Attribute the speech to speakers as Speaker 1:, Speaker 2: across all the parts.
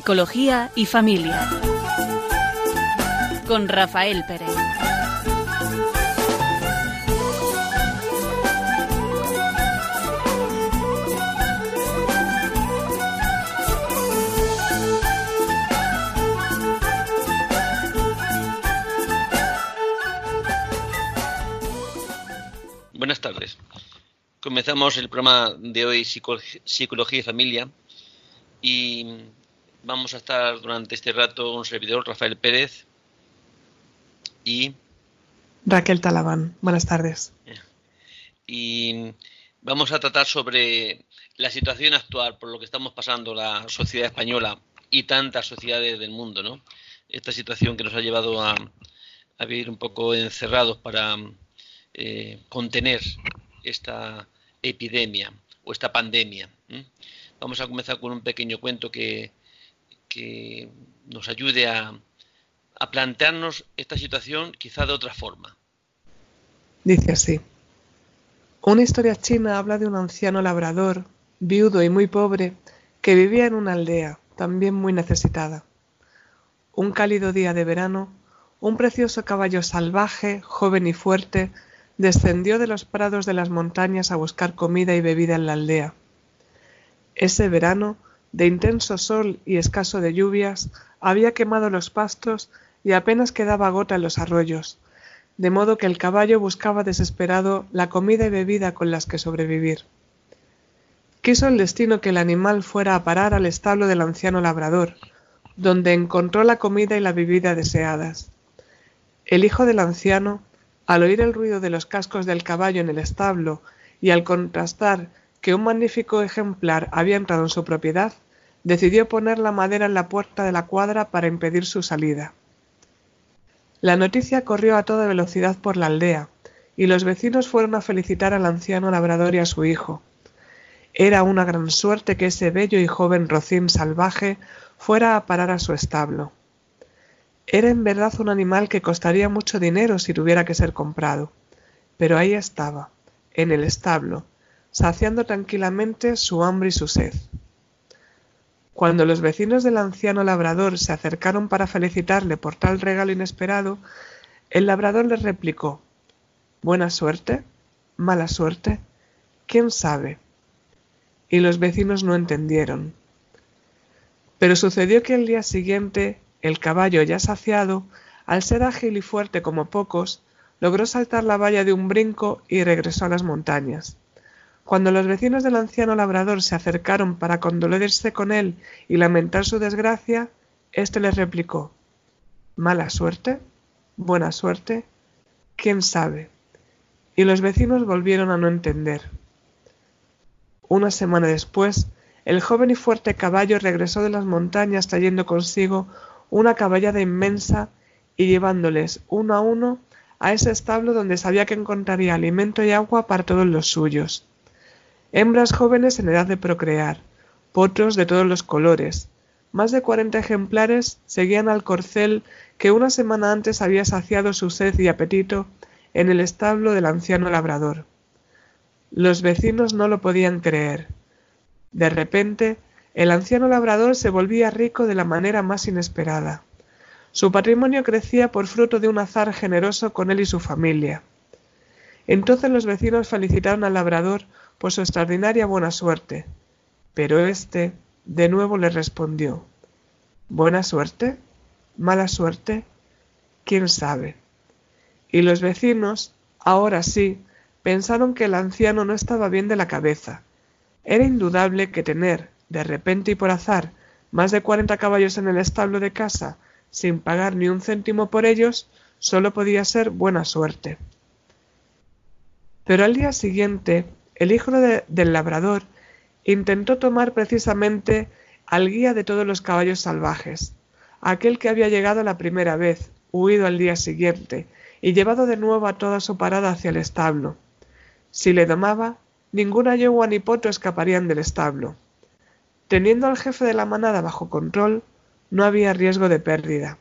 Speaker 1: Psicología y Familia. Con Rafael Pérez.
Speaker 2: Buenas tardes. Comenzamos el programa de hoy Psicología y Familia y vamos a estar durante este rato un servidor, Rafael Pérez y...
Speaker 3: Raquel Talabán. Buenas tardes.
Speaker 2: Y vamos a tratar sobre la situación actual por lo que estamos pasando la sociedad española y tantas sociedades del mundo, ¿no? Esta situación que nos ha llevado a, a vivir un poco encerrados para eh, contener esta epidemia o esta pandemia. Vamos a comenzar con un pequeño cuento que, nos ayude a, a plantearnos esta situación quizá de otra forma.
Speaker 3: Dice así. Una historia china habla de un anciano labrador, viudo y muy pobre, que vivía en una aldea, también muy necesitada. Un cálido día de verano, un precioso caballo salvaje, joven y fuerte, descendió de los prados de las montañas a buscar comida y bebida en la aldea. Ese verano, de intenso sol y escaso de lluvias, había quemado los pastos y apenas quedaba gota en los arroyos, de modo que el caballo buscaba desesperado la comida y bebida con las que sobrevivir. Quiso el destino que el animal fuera a parar al establo del anciano labrador, donde encontró la comida y la bebida deseadas. El hijo del anciano, al oír el ruido de los cascos del caballo en el establo y al contrastar que un magnífico ejemplar había entrado en su propiedad, decidió poner la madera en la puerta de la cuadra para impedir su salida. La noticia corrió a toda velocidad por la aldea, y los vecinos fueron a felicitar al anciano labrador y a su hijo. Era una gran suerte que ese bello y joven rocín salvaje fuera a parar a su establo. Era en verdad un animal que costaría mucho dinero si tuviera que ser comprado, pero ahí estaba, en el establo, saciando tranquilamente su hambre y su sed. Cuando los vecinos del anciano labrador se acercaron para felicitarle por tal regalo inesperado, el labrador les replicó Buena suerte, mala suerte, quién sabe. Y los vecinos no entendieron. Pero sucedió que el día siguiente el caballo, ya saciado, al ser ágil y fuerte como pocos, logró saltar la valla de un brinco y regresó a las montañas. Cuando los vecinos del anciano labrador se acercaron para condolerse con él y lamentar su desgracia, éste les replicó ¿Mala suerte? ¿Buena suerte? ¿Quién sabe? Y los vecinos volvieron a no entender. Una semana después, el joven y fuerte caballo regresó de las montañas trayendo consigo una caballada inmensa y llevándoles uno a uno a ese establo donde sabía que encontraría alimento y agua para todos los suyos. Hembras jóvenes en edad de procrear, potros de todos los colores, más de cuarenta ejemplares seguían al corcel que una semana antes había saciado su sed y apetito en el establo del anciano labrador. Los vecinos no lo podían creer. De repente el anciano labrador se volvía rico de la manera más inesperada. Su patrimonio crecía por fruto de un azar generoso con él y su familia. Entonces los vecinos felicitaron al labrador por su extraordinaria buena suerte, pero éste de nuevo le respondió ¿Buena suerte? ¿Mala suerte? ¿Quién sabe? Y los vecinos, ahora sí, pensaron que el anciano no estaba bien de la cabeza. Era indudable que tener, de repente y por azar, más de cuarenta caballos en el establo de casa, sin pagar ni un céntimo por ellos, solo podía ser buena suerte. Pero al día siguiente, el hijo del labrador intentó tomar precisamente al guía de todos los caballos salvajes, aquel que había llegado la primera vez, huido al día siguiente, y llevado de nuevo a toda su parada hacia el establo. Si le domaba, ninguna yegua ni potro escaparían del establo. Teniendo al jefe de la manada bajo control, no había riesgo de pérdida.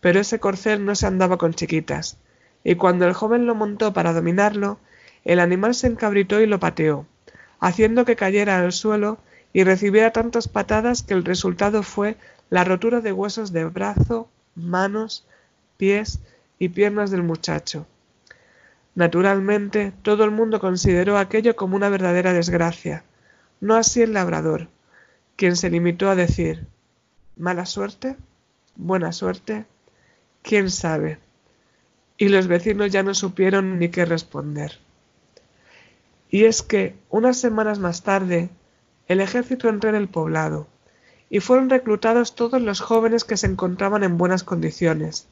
Speaker 3: Pero ese corcel no se andaba con chiquitas, y cuando el joven lo montó para dominarlo, el animal se encabritó y lo pateó, haciendo que cayera al suelo y recibiera tantas patadas que el resultado fue la rotura de huesos de brazo, manos, pies y piernas del muchacho. Naturalmente, todo el mundo consideró aquello como una verdadera desgracia, no así el labrador, quien se limitó a decir mala suerte, buena suerte, quién sabe. Y los vecinos ya no supieron ni qué responder. Y es que, unas semanas más tarde, el ejército entró en el poblado, y fueron reclutados todos los jóvenes que se encontraban en buenas condiciones.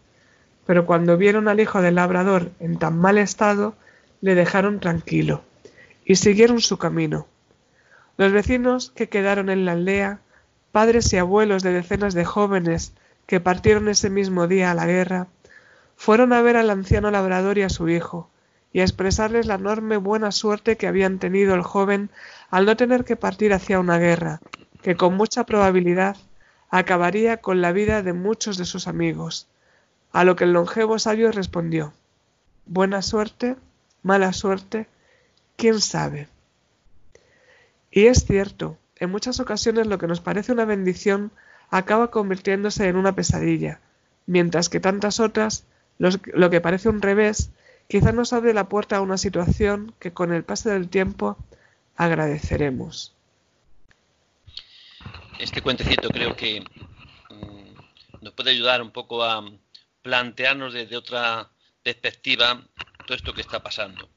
Speaker 3: Pero cuando vieron al hijo del labrador en tan mal estado, le dejaron tranquilo, y siguieron su camino. Los vecinos que quedaron en la aldea, padres y abuelos de decenas de jóvenes que partieron ese mismo día a la guerra, fueron a ver al anciano labrador y a su hijo, y a expresarles la enorme buena suerte que habían tenido el joven al no tener que partir hacia una guerra, que con mucha probabilidad acabaría con la vida de muchos de sus amigos, a lo que el longevo sabio respondió Buena suerte, mala suerte, quién sabe. Y es cierto, en muchas ocasiones lo que nos parece una bendición acaba convirtiéndose en una pesadilla, mientras que tantas otras, lo que parece un revés, quizá nos abre la puerta a una situación que con el paso del tiempo agradeceremos.
Speaker 2: Este cuentecito creo que mm, nos puede ayudar un poco a plantearnos desde otra perspectiva todo esto que está pasando.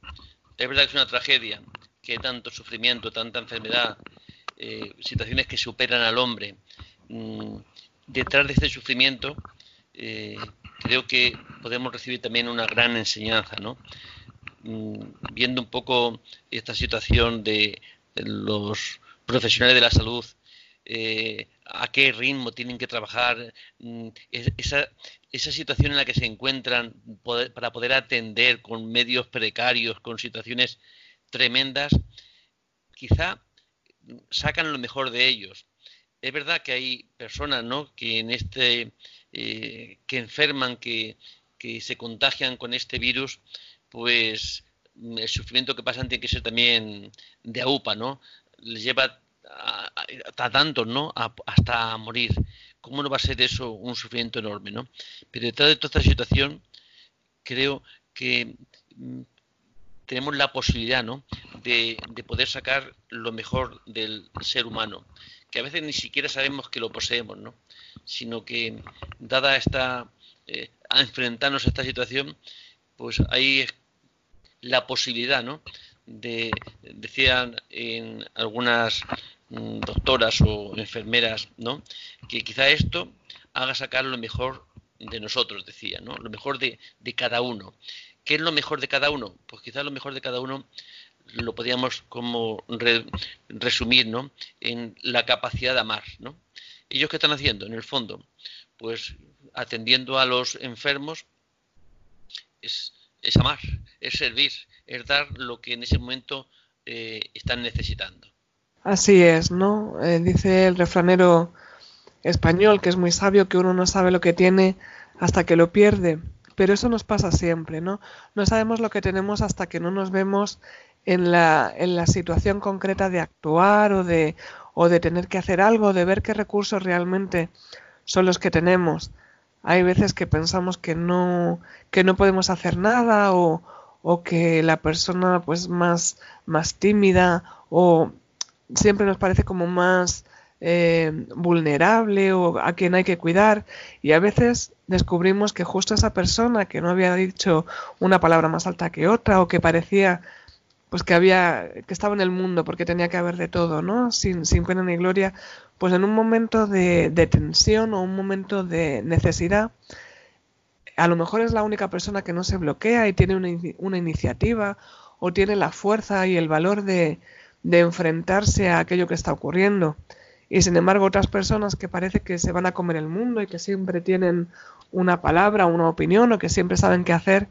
Speaker 2: Es verdad que es una tragedia, que tanto sufrimiento, tanta enfermedad, eh, situaciones que superan al hombre. Mm, detrás de este sufrimiento eh, creo que podemos recibir también una gran enseñanza, ¿no? Mm, viendo un poco esta situación de, los profesionales de la salud, eh, a qué ritmo tienen que trabajar, mm, esa, esa situación en la que se encuentran para poder atender con medios precarios, con situaciones tremendas, quizá sacan lo mejor de ellos. Es verdad que hay personas, ¿no? Que en este, eh, que enferman, que, se contagian con este virus, pues el sufrimiento que pasan tiene que ser también de aupa, ¿no? Les lleva a, tanto, ¿no? hasta a morir. ¿Cómo no va a ser eso un sufrimiento enorme, ¿no? Pero detrás de toda esta situación, creo que mm, tenemos la posibilidad ¿no? de, poder sacar lo mejor del ser humano, que a veces ni siquiera sabemos que lo poseemos, ¿no? Sino que dada esta, eh, a enfrentarnos a esta situación, pues hay la posibilidad, ¿no? de, decían en algunas mm, doctoras o enfermeras, ¿no? que quizá esto haga sacar lo mejor de nosotros, decía, ¿no? lo mejor de, cada uno. ¿Qué es lo mejor de cada uno? Pues quizás lo mejor de cada uno lo podríamos como resumir ¿no? en la capacidad de amar. ¿no? ¿Ellos qué están haciendo? En el fondo, pues atendiendo a los enfermos es, amar, es servir, es dar lo que en ese momento eh, están necesitando.
Speaker 3: Así es, ¿no? Eh, dice el refranero español, que es muy sabio, que uno no sabe lo que tiene hasta que lo pierde. Pero eso nos pasa siempre, ¿no? No sabemos lo que tenemos hasta que no nos vemos en la, en la situación concreta de actuar o de, o de tener que hacer algo, de ver qué recursos realmente son los que tenemos. Hay veces que pensamos que no, que no podemos hacer nada o, o que la persona pues más, más tímida o siempre nos parece como más eh, vulnerable o a quien hay que cuidar y a veces descubrimos que justo esa persona que no había dicho una palabra más alta que otra o que parecía pues que había que estaba en el mundo porque tenía que haber de todo, ¿no? Sin, sin pena ni gloria, pues en un momento de, tensión o un momento de necesidad, a lo mejor es la única persona que no se bloquea y tiene una, una iniciativa o tiene la fuerza y el valor de, de enfrentarse a aquello que está ocurriendo. Y sin embargo, otras personas que parece que se van a comer el mundo y que siempre tienen una palabra, una opinión o que siempre saben qué hacer,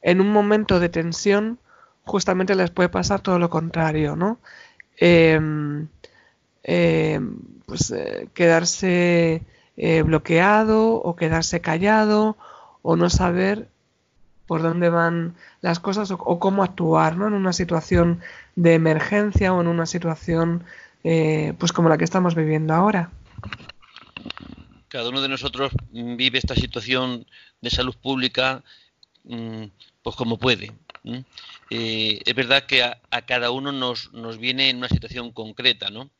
Speaker 3: en un momento de tensión justamente les puede pasar todo lo contrario, ¿no? Em, em, pues eh, quedarse eh, bloqueado o quedarse callado o no saber por dónde van las cosas o, cómo actuar ¿no? en una situación de emergencia o en una situación eh, pues como la que estamos viviendo ahora.
Speaker 2: Cada uno de nosotros vive esta situación de salud pública mm, pues como puede. Eh, es verdad que a, cada uno nos, nos, viene en una situación concreta, ¿no?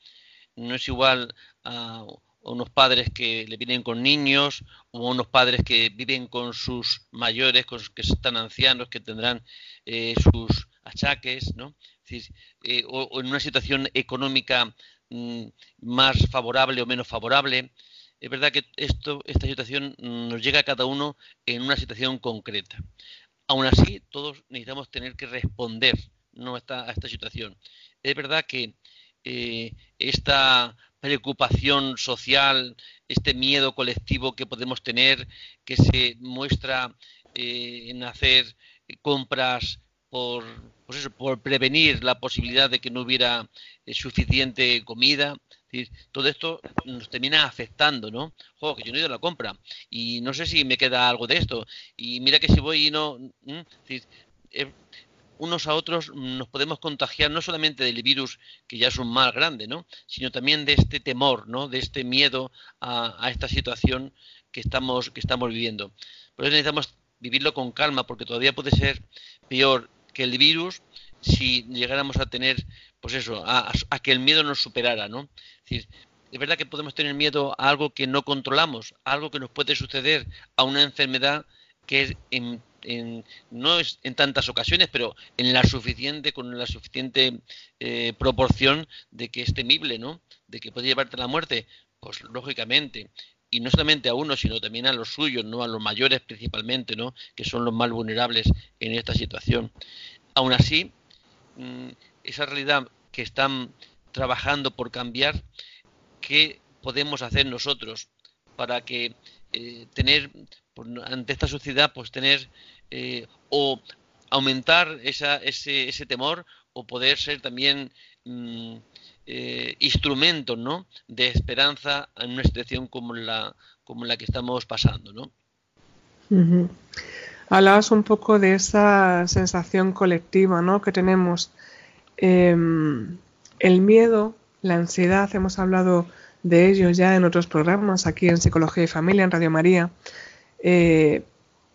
Speaker 2: No es igual a, unos padres que le vienen con niños o unos padres que viven con sus mayores, con que están ancianos, que tendrán eh, sus achaques, ¿no? Eh, o, en una situación económica mm, más favorable o menos favorable. Es verdad que esto, esta situación nos llega a cada uno en una situación concreta. Aún así, todos necesitamos tener que responder a, esta, situación. Es verdad que eh, esta preocupación social, este miedo colectivo que podemos tener, que se muestra eh, en hacer compras por, pues por prevenir la posibilidad de que no hubiera eh, suficiente comida. Todo esto nos termina afectando, ¿no? Jo, que yo no he ido a la compra y no sé si me queda algo de esto. Y mira que si voy y no... Eh, unos a otros nos podemos contagiar no solamente del virus, que ya es un mal grande, ¿no? sino también de este temor, ¿no? de este miedo a, esta situación que estamos, que estamos viviendo. Por eso necesitamos vivirlo con calma, porque todavía puede ser peor que el virus si llegáramos a tener, pues eso, a, que el miedo nos superara, ¿no? Es decir, es verdad que podemos tener miedo a algo que no controlamos, algo que nos puede suceder, a una enfermedad que es en no es en tantas ocasiones, pero en la suficiente, con la suficiente eh, proporción de que es temible, ¿no? De que puede llevarte a la muerte, pues lógicamente. Y no solamente a uno, sino también a los suyos, ¿no? A los mayores principalmente, ¿no? Que son los más vulnerables en esta situación. Aún así, mm, esa realidad que están trabajando por cambiar, ¿qué podemos hacer nosotros para que eh, tener ante esta sociedad, pues tener eh, o aumentar esa, ese, ese, temor o poder ser también mm, eh, instrumentos ¿no? de esperanza en una situación como la, como la que estamos pasando. ¿no?
Speaker 3: Hablabas un poco de esa sensación colectiva ¿no? que tenemos. Em, el miedo, la ansiedad, hemos hablado de ello ya en otros programas aquí en Psicología y Familia, en Radio María. Eh,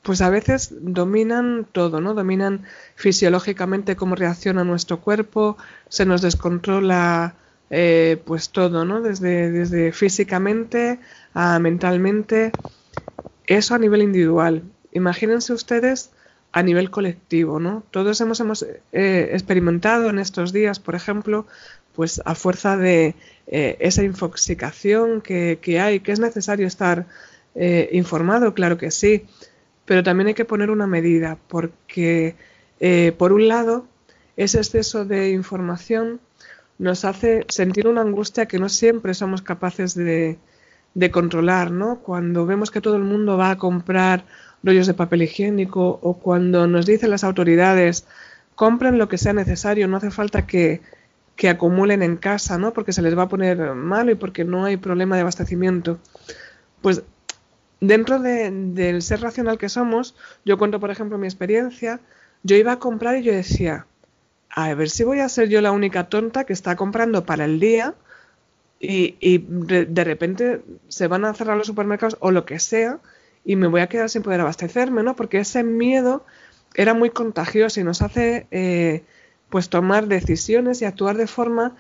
Speaker 3: pues a veces dominan todo, ¿no? Dominan fisiológicamente cómo reacciona nuestro cuerpo, se nos descontrola eh, pues todo, ¿no? Desde, desde físicamente a mentalmente. Eso a nivel individual. Imagínense ustedes a nivel colectivo, ¿no? Todos hemos, hemos eh, experimentado en estos días, por ejemplo, pues a fuerza de esa infoxicación que, que hay, que es necesario estar eh, informado, claro que sí, pero también hay que poner una medida, porque eh, por un lado, ese exceso de información nos hace sentir una angustia que no siempre somos capaces de, controlar, ¿no? Cuando vemos que todo el mundo va a comprar rollos de papel higiénico o cuando nos dicen las autoridades compren lo que sea necesario, no hace falta que, que acumulen en casa, ¿no? Porque se les va a poner malo y porque no hay problema de abastecimiento. Pues dentro del ser racional que somos, yo cuento, por ejemplo, mi experiencia, yo iba a comprar y yo decía, a ver si voy a ser yo la única tonta que está comprando para el día y, de, repente se van a cerrar los supermercados o lo que sea y me voy a quedar sin poder abastecerme, ¿no? Porque ese miedo era muy contagioso y nos hace eh, pues tomar decisiones y actuar de forma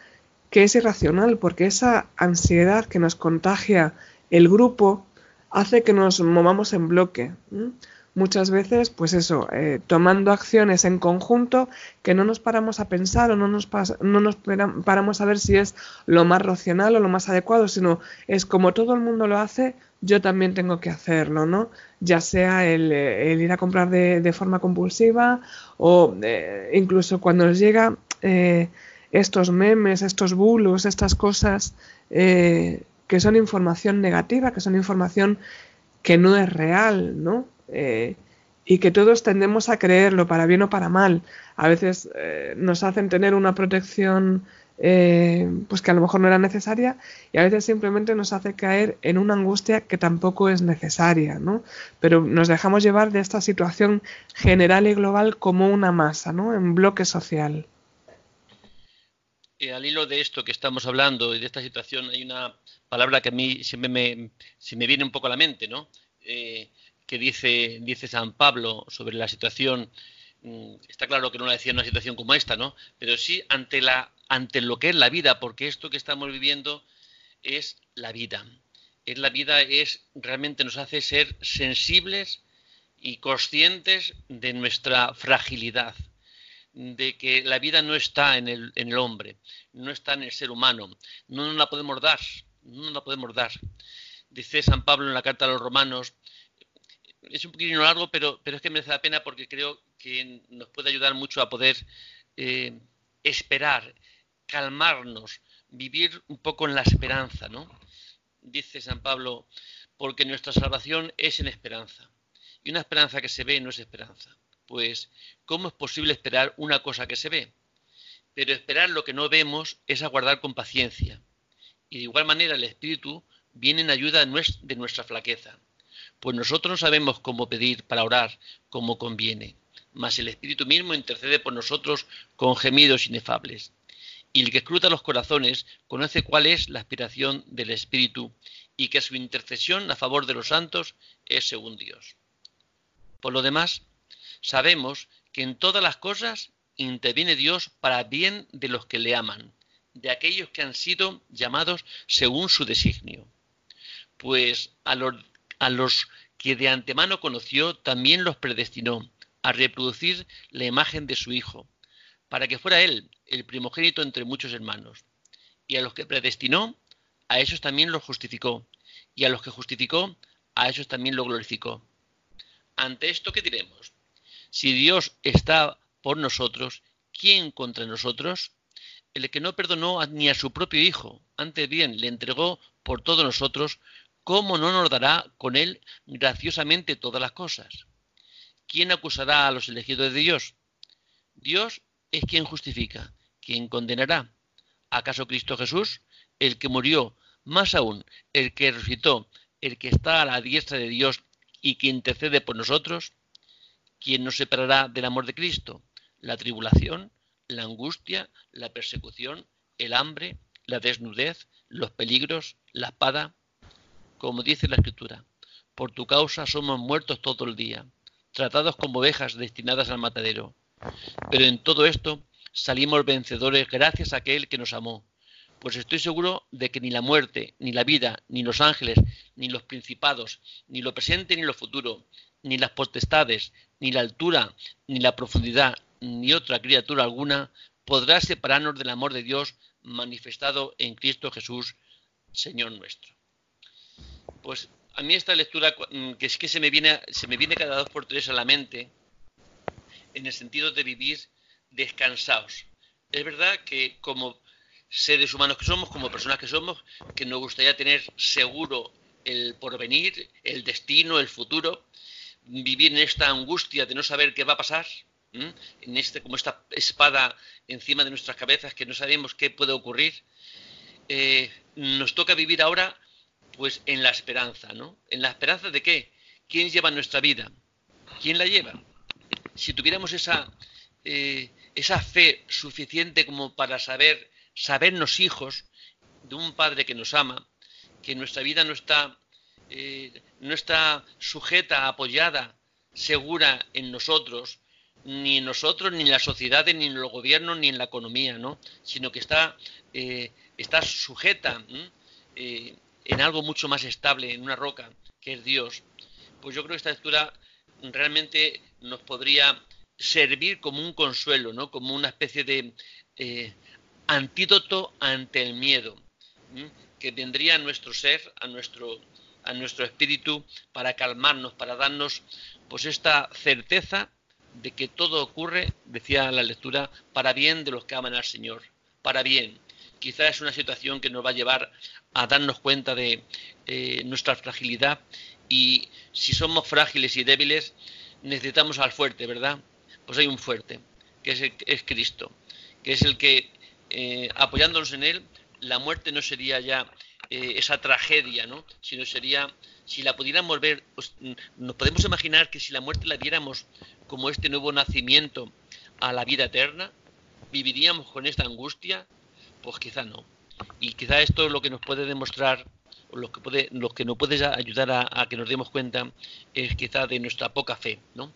Speaker 3: que es irracional, porque esa ansiedad que nos contagia el grupo, hace que nos movamos en bloque. Muchas veces, pues eso, eh, tomando acciones en conjunto que no nos paramos a pensar o no nos, no nos paramos a ver si es lo más racional o lo más adecuado, sino es como todo el mundo lo hace, yo también tengo que hacerlo, ¿no? Ya sea el, ir a comprar de, forma compulsiva o eh, incluso cuando nos llega eh, estos memes, estos bulos, estas cosas que son información negativa, que son información que no es real, ¿no? Eh, y que todos tendemos a creerlo para bien o para mal. A veces eh, nos hacen tener una protección eh, pues que a lo mejor no era necesaria y a veces simplemente nos hace caer en una angustia que tampoco es necesaria, ¿no? Pero nos dejamos llevar de esta situación general y global como una masa, ¿no? En bloque social.
Speaker 2: eh, al hilo de esto que estamos hablando y de esta situación, hay una palabra que a mí siempre me, se me viene un poco a la mente, ¿no? Eh, que dice, dice San Pablo sobre la situación. Mm, está claro que no la decía en una situación como esta, ¿no? Pero sí ante, la, ante lo que es la vida, porque esto que estamos viviendo es la vida. Es la vida, es realmente nos hace ser sensibles y conscientes de nuestra fragilidad, de que la vida no está en el, en el hombre, no está en el ser humano, no nos la podemos dar, no la podemos dar. Dice San Pablo en la carta a los romanos, es un poquito largo, pero, pero es que merece la pena porque creo que nos puede ayudar mucho a poder eh, esperar, calmarnos, vivir un poco en la esperanza, ¿no? Dice San Pablo, porque nuestra salvación es en esperanza. Y una esperanza que se ve no es esperanza. Pues, ¿cómo es posible esperar una cosa que se ve? Pero esperar lo que no vemos es aguardar con paciencia. Y de igual manera el Espíritu viene en ayuda de nuestra flaqueza. Pues nosotros no sabemos cómo pedir para orar como conviene, mas el Espíritu mismo intercede por nosotros con gemidos inefables. Y el que escruta los corazones conoce cuál es la aspiración del Espíritu y que su intercesión a favor de los santos es según Dios. Por lo demás, sabemos que en todas las cosas interviene Dios para bien de los que le aman, de aquellos que han sido llamados según su designio. Pues a los, a los que de antemano conoció, también los predestinó a reproducir la imagen de su Hijo, para que fuera Él el primogénito entre muchos hermanos. Y a los que predestinó, a esos también los justificó, y a los que justificó, a esos también lo glorificó. Ante esto, ¿qué diremos? Si Dios está por nosotros, ¿quién contra nosotros? El que no perdonó ni a su propio Hijo, antes bien le entregó por todos nosotros, ¿cómo no nos dará con él graciosamente todas las cosas? ¿Quién acusará a los elegidos de Dios? Dios es quien justifica, quien condenará. ¿Acaso Cristo Jesús, el que murió, más aún, el que resucitó, el que está a la diestra de Dios y que intercede por nosotros? ¿Quién nos separará del amor de Cristo? La tribulación, la angustia, la persecución, el hambre, la desnudez, los peligros, la espada. Como dice la Escritura, por tu causa somos muertos todo el día, tratados como ovejas destinadas al matadero. Pero en todo esto salimos vencedores gracias a aquel que nos amó. Pues estoy seguro de que ni la muerte, ni la vida, ni los ángeles, ni los principados, ni lo presente ni lo futuro, ni las potestades, ni la altura, ni la profundidad, ni otra criatura alguna podrá separarnos del amor de Dios manifestado en Cristo Jesús, Señor nuestro. Pues a mí esta lectura, mm, que es que se me viene, se me viene cada dos por tres a la mente, en el sentido de vivir descansados. Es verdad que como seres humanos que somos, como personas que somos, que nos gustaría tener seguro el porvenir, el destino, el futuro, vivir en esta angustia de no saber qué va a pasar, en este como esta espada encima de nuestras cabezas que no sabemos qué puede ocurrir. Eh, nos toca vivir ahora, pues, en la esperanza, ¿no? ¿En la esperanza de qué? ¿Quién lleva nuestra vida? ¿Quién la lleva? Si tuviéramos esa, eh, esa fe suficiente como para saber, sabernos hijos de un Padre que nos ama, que nuestra vida no está, eh, no está sujeta, apoyada, segura en nosotros, ni en nosotros, ni en la sociedad, ni en los gobiernos, ni en la economía, ¿no? Sino que está, eh, está sujeta en algo mucho más estable, en una roca, que es Dios. Pues yo creo que esta lectura realmente nos podría servir como un consuelo, ¿no? Como una especie de antídoto ante el miedo que vendría a nuestro ser, a nuestro, a nuestro espíritu, para calmarnos, para darnos pues esta certeza de que todo ocurre, decía la lectura, para bien de los que aman al Señor, para bien. Quizás es una situación que nos va a llevar a darnos cuenta de eh, nuestra fragilidad y si somos frágiles y débiles, necesitamos al fuerte, ¿verdad? Pues hay un fuerte, que es, es Cristo, que es el que, eh, apoyándonos en Él, la muerte no sería ya eh, esa tragedia, ¿no? Sino sería, si la pudiéramos ver, pues, mm, nos podemos imaginar que si la muerte la viéramos como este nuevo nacimiento a la vida eterna, viviríamos con esta angustia, Pues quizá no. Y quizá esto es lo que nos puede demostrar, lo que, puede, lo que nos puede ayudar a, que nos demos cuenta, es quizá de nuestra poca fe, ¿no?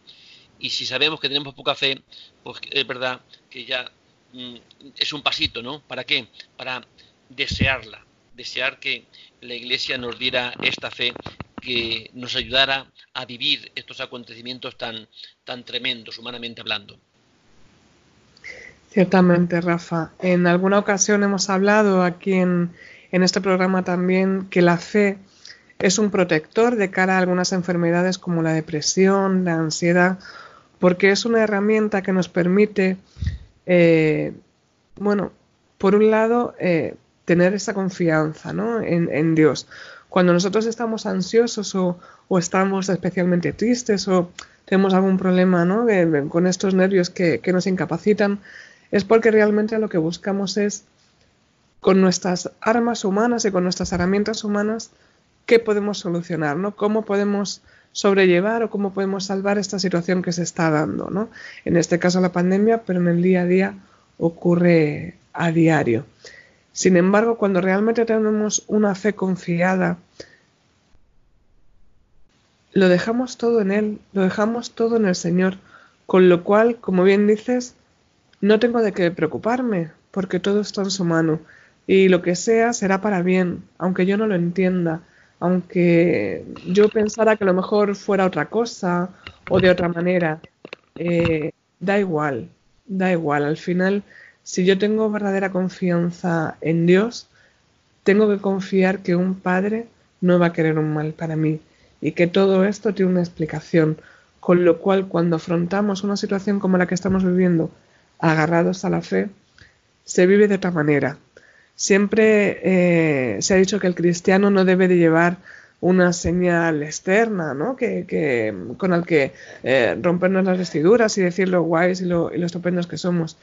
Speaker 2: Y si sabemos que tenemos poca fe, pues es verdad que ya mm, es un pasito, ¿no? ¿Para qué? Para desearla, desear que la Iglesia nos diera esta fe que nos ayudara a vivir estos acontecimientos tan, tan tremendos, humanamente hablando.
Speaker 3: Ciertamente, Rafa. En alguna ocasión hemos hablado aquí en, en este programa también que la fe es un protector de cara a algunas enfermedades como la depresión, la ansiedad, porque es una herramienta que nos permite, eh, bueno, por un lado, eh, tener esa confianza ¿no? en, Dios. Cuando nosotros estamos ansiosos o, estamos especialmente tristes o tenemos algún problema ¿no? con estos nervios que, que, nos incapacitan, es porque realmente lo que buscamos es, con nuestras armas humanas y con nuestras herramientas humanas, qué podemos solucionar, ¿no? cómo podemos sobrellevar o cómo podemos salvar esta situación que se está dando. ¿no? En este caso la pandemia, pero en el día a día ocurre a diario. Sin embargo, cuando realmente tenemos una fe confiada, lo dejamos todo en Él, lo dejamos todo en el Señor, con lo cual, como bien dices, no tengo de qué preocuparme, porque todo está en su mano, y lo que sea será para bien, aunque yo no lo entienda, aunque yo pensara que a lo mejor fuera otra cosa o de otra manera, eh, da igual, da igual, al final si yo tengo verdadera confianza en Dios, tengo que confiar que un padre no va a querer un mal para mí y que todo esto tiene una explicación. Con lo cual, cuando afrontamos una situación como la que estamos viviendo, agarrados a la fe, se vive de otra manera. Siempre eh, se ha dicho que el cristiano no debe de llevar una señal externa, ¿no? Que, con el que eh, rompernos las vestiduras y decir lo guays y lo, y estupendos que somos.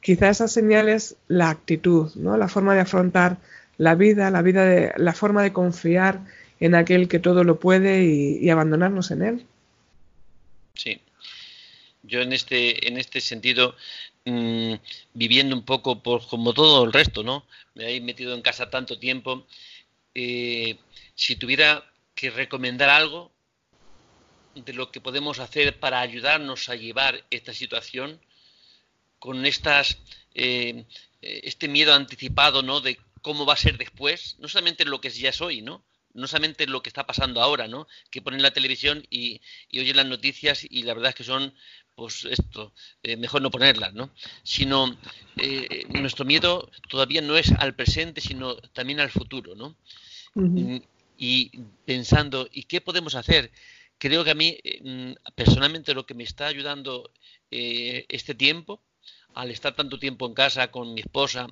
Speaker 3: Quizá esa señal es la actitud, ¿no? la forma de afrontar la vida, la, vida de, la forma de confiar en aquel que todo lo puede y, abandonarnos en él.
Speaker 2: Sí. Yo en este, en este sentido, mm, viviendo un poco por, como todo el resto, ¿no? Me he metido en casa tanto tiempo. Eh, si tuviera que recomendar algo de lo que podemos hacer para ayudarnos a llevar esta situación, con estas, eh, este miedo anticipado, ¿no? De cómo va a ser después, no solamente lo que ya es hoy, ¿no? No solamente lo que está pasando ahora, ¿no? Que ponen la televisión y, oyen las noticias y la verdad es que son, pues esto, eh, mejor no ponerlas, ¿no? Sino eh, nuestro miedo todavía no es al presente, sino también al futuro, ¿no? Y pensando, ¿y qué podemos hacer? Creo que a mí, mm, personalmente, lo que me está ayudando este tiempo al estar tanto tiempo en casa con mi esposa,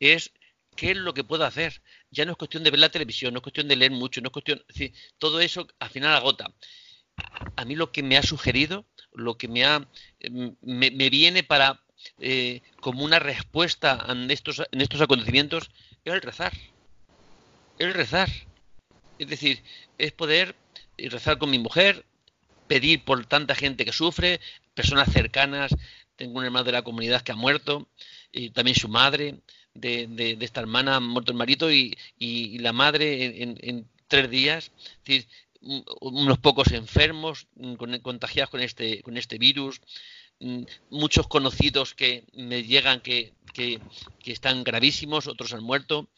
Speaker 2: es qué es lo que puedo hacer. Ya no es cuestión de ver la televisión, no es cuestión de leer mucho, no es cuestión, todo eso al final agota. A mí lo que me ha sugerido, lo que me ha, me, viene para eh, como una respuesta en estos, en estos acontecimientos es el rezar. El rezar. Es decir, es poder rezar con mi mujer, pedir por tanta gente que sufre, personas cercanas, tengo un hermano de la comunidad que ha muerto, y también su madre, de, esta hermana muerto el marido y, la madre en, tres días, unos pocos enfermos mm, contagiados con este, con este virus, mm, muchos conocidos que me llegan que, están gravísimos, otros han muerto.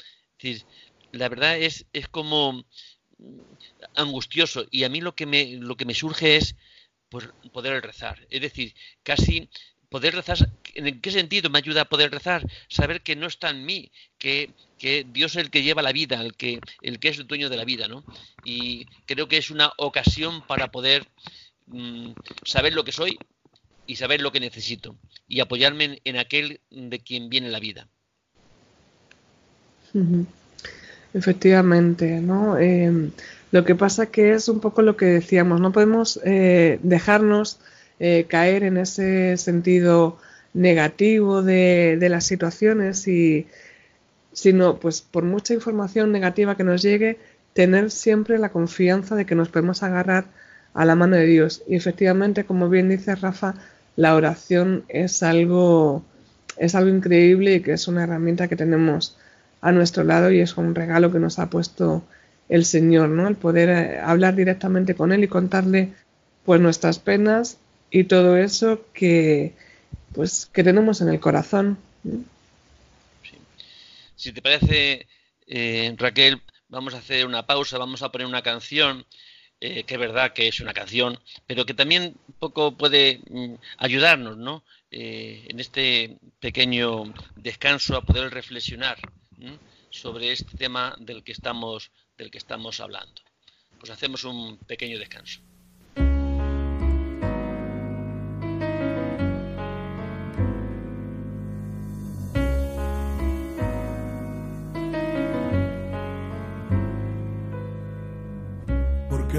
Speaker 2: La verdad es, es como mm, angustioso y a mí lo que me, lo que me surge es pues, poder rezar. Es decir, casi poder rezar, ¿en qué sentido me ayuda a poder rezar? Saber que no está en mí, que, Dios es el que lleva la vida, el que, el que es el dueño de la vida, ¿no? Y creo que es una ocasión para poder mm, saber lo que soy y saber lo que necesito y apoyarme en, aquel de quien viene la vida.
Speaker 3: Efectivamente, ¿no? Eh, lo que pasa que es un poco lo que decíamos, no podemos eh, dejarnos eh, caer en ese sentido negativo de, las situaciones y sino pues por mucha información negativa que nos llegue tener siempre la confianza de que nos podemos agarrar a la mano de Dios y efectivamente como bien dice Rafa la oración es algo es algo increíble y que es una herramienta que tenemos a nuestro lado y es un regalo que nos ha puesto el Señor, ¿no? El poder eh, hablar directamente con Él y contarle pues nuestras penas y todo eso que pues que tenemos en el corazón.
Speaker 2: Si te parece, eh, Raquel, vamos a hacer una pausa, vamos a poner una canción, eh, que es verdad que es una canción, pero que también poco puede mm, ayudarnos, ¿no? en este pequeño descanso a poder reflexionar sobre este tema del que estamos del que estamos hablando. Pues hacemos un pequeño descanso.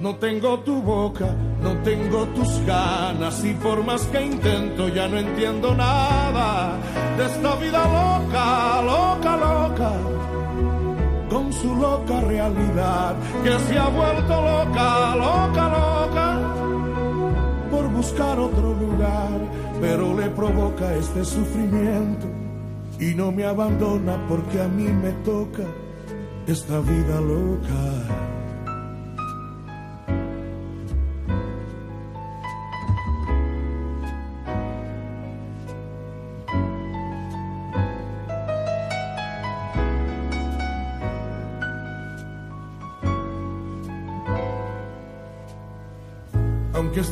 Speaker 4: No tengo tu boca, no tengo tus ganas y por más que intento ya no entiendo nada de esta vida loca, loca, loca, con su loca realidad que se ha vuelto loca, loca, loca buscar otro lugar, pero le provoca este sufrimiento y no me abandona porque a mí me toca esta vida loca.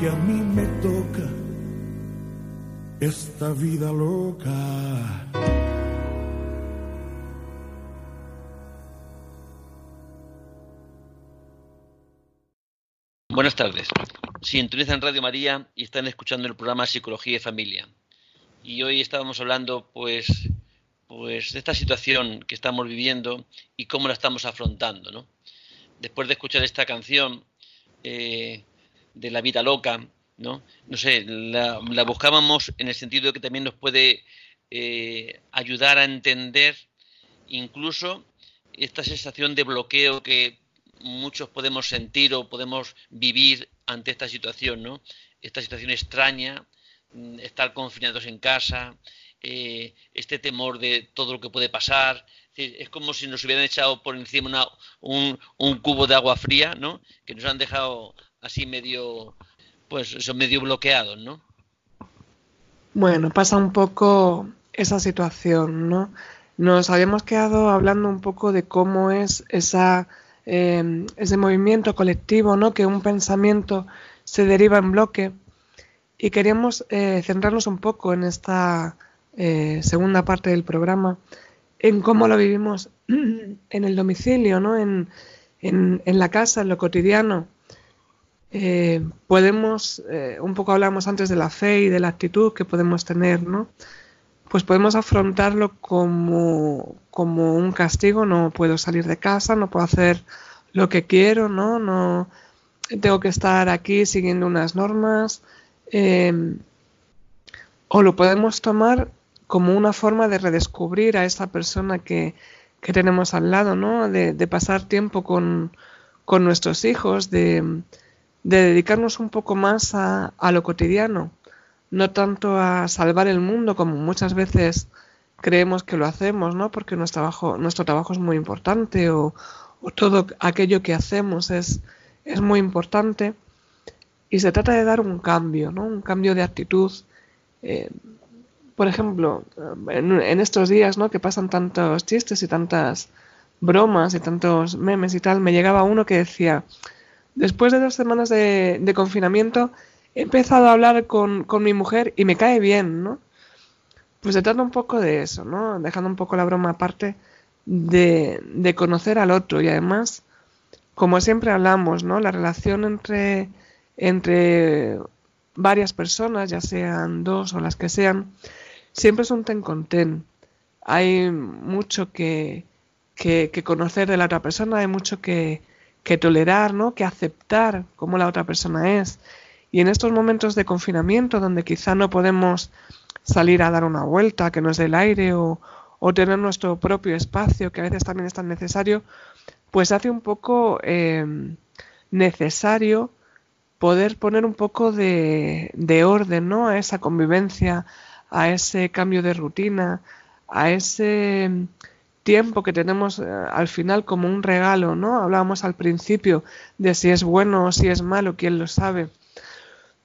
Speaker 4: que a mí me toca esta vida loca.
Speaker 2: Buenas tardes. Sintonizan Radio María y están escuchando el programa Psicología y Familia. Y hoy estábamos hablando, pues, pues de esta situación que estamos viviendo y cómo la estamos afrontando, ¿no? Después de escuchar esta canción, eh, de la vida loca, ¿no? No sé, la, buscábamos en el sentido de que también nos puede eh, ayudar a entender incluso esta sensación de bloqueo que muchos podemos sentir o podemos vivir ante esta situación, ¿no? Esta situación extraña, mm, estar confinados en casa, eh, este temor de todo lo que puede pasar. Es como si nos hubieran echado por encima un, un, cubo de agua fría, ¿no? Que nos han dejado así medio, pues son medio bloqueados, ¿no?
Speaker 3: Bueno, pasa un poco esa situación, ¿no? Nos habíamos quedado hablando un poco de cómo es esa, em, ese movimiento colectivo, ¿no? Que un pensamiento se deriva en bloque y queríamos eh, centrarnos un poco en esta eh, segunda parte del programa en cómo lo vivimos en el domicilio, ¿no? En, la casa, en lo cotidiano. Eh, podemos, eh, un poco hablamos antes de la fe y de la actitud que podemos tener, ¿no? Pues podemos afrontarlo como, como un castigo, no puedo salir de casa, no puedo hacer lo que quiero, ¿no? No tengo que estar aquí siguiendo unas normas. Eh, o lo podemos tomar como una forma de redescubrir a esa persona que, tenemos al lado, ¿no? De, pasar tiempo con, nuestros hijos, de, dedicarnos un poco más a, lo cotidiano, no tanto a salvar el mundo como muchas veces creemos que lo hacemos, ¿no? Porque nuestro trabajo, nuestro trabajo es muy importante o, todo aquello que hacemos es, es muy importante. Y se trata de dar un cambio, ¿no? Un cambio de actitud. Eh, por ejemplo, en, estos días, ¿no? Que pasan tantos chistes y tantas bromas y tantos memes y tal, me llegaba uno que decía, después de dos semanas de, confinamiento, he empezado a hablar con, mi mujer y me cae bien, ¿no? Pues se trata un poco de eso, ¿no? Dejando un poco la broma aparte, de, de conocer al otro y además, como siempre hablamos, ¿no? La relación entre, entre varias personas, ya sean dos o las que sean, siempre es un ten con ten. Hay mucho que, que, conocer de la otra persona, hay mucho que, que tolerar, ¿no? que aceptar cómo la otra persona es. Y en estos momentos de confinamiento, donde quizá no podemos salir a dar una vuelta, que nos dé el aire, o, o, tener nuestro propio espacio, que a veces también es tan necesario, pues hace un poco eh, necesario poder poner un poco de, de orden ¿no? a esa convivencia, a ese cambio de rutina, a ese tiempo que tenemos eh, al final como un regalo, ¿no? Hablábamos al principio de si es bueno o si es malo, quién lo sabe.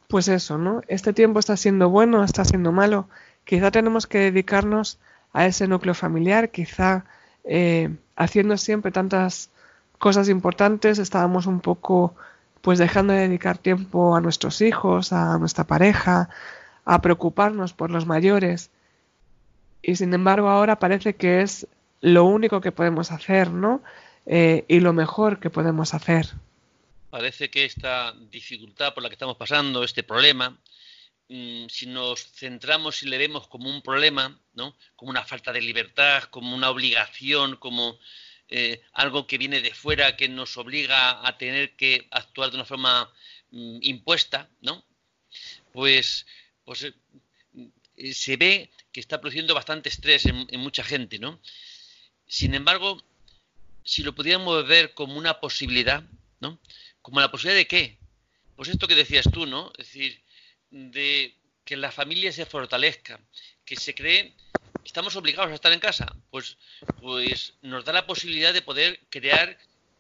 Speaker 3: Pues eso, ¿no? Este tiempo está siendo bueno, está siendo malo. Quizá tenemos que dedicarnos a ese núcleo familiar, quizá eh, haciendo siempre tantas cosas importantes, estábamos un poco pues dejando de dedicar tiempo a nuestros hijos, a nuestra pareja, a preocuparnos por los mayores. Y sin embargo ahora parece que es lo único que podemos hacer, ¿no? Eh, y lo mejor que podemos hacer.
Speaker 2: Parece que esta dificultad por la que estamos pasando, este problema, mm, si nos centramos y le vemos como un problema, ¿no? Como una falta de libertad, como una obligación, como eh, algo que viene de fuera que nos obliga a tener que actuar de una forma mm, impuesta, ¿no? Pues pues eh, se ve que está produciendo bastante estrés en, mucha gente, ¿no? Sin embargo, si lo pudiéramos ver como una posibilidad, ¿no? Como la posibilidad de qué? Pues esto que decías tú, ¿no? Es decir, de que la familia se fortalezca, que se cree, estamos obligados a estar en casa, pues, pues nos da la posibilidad de poder crear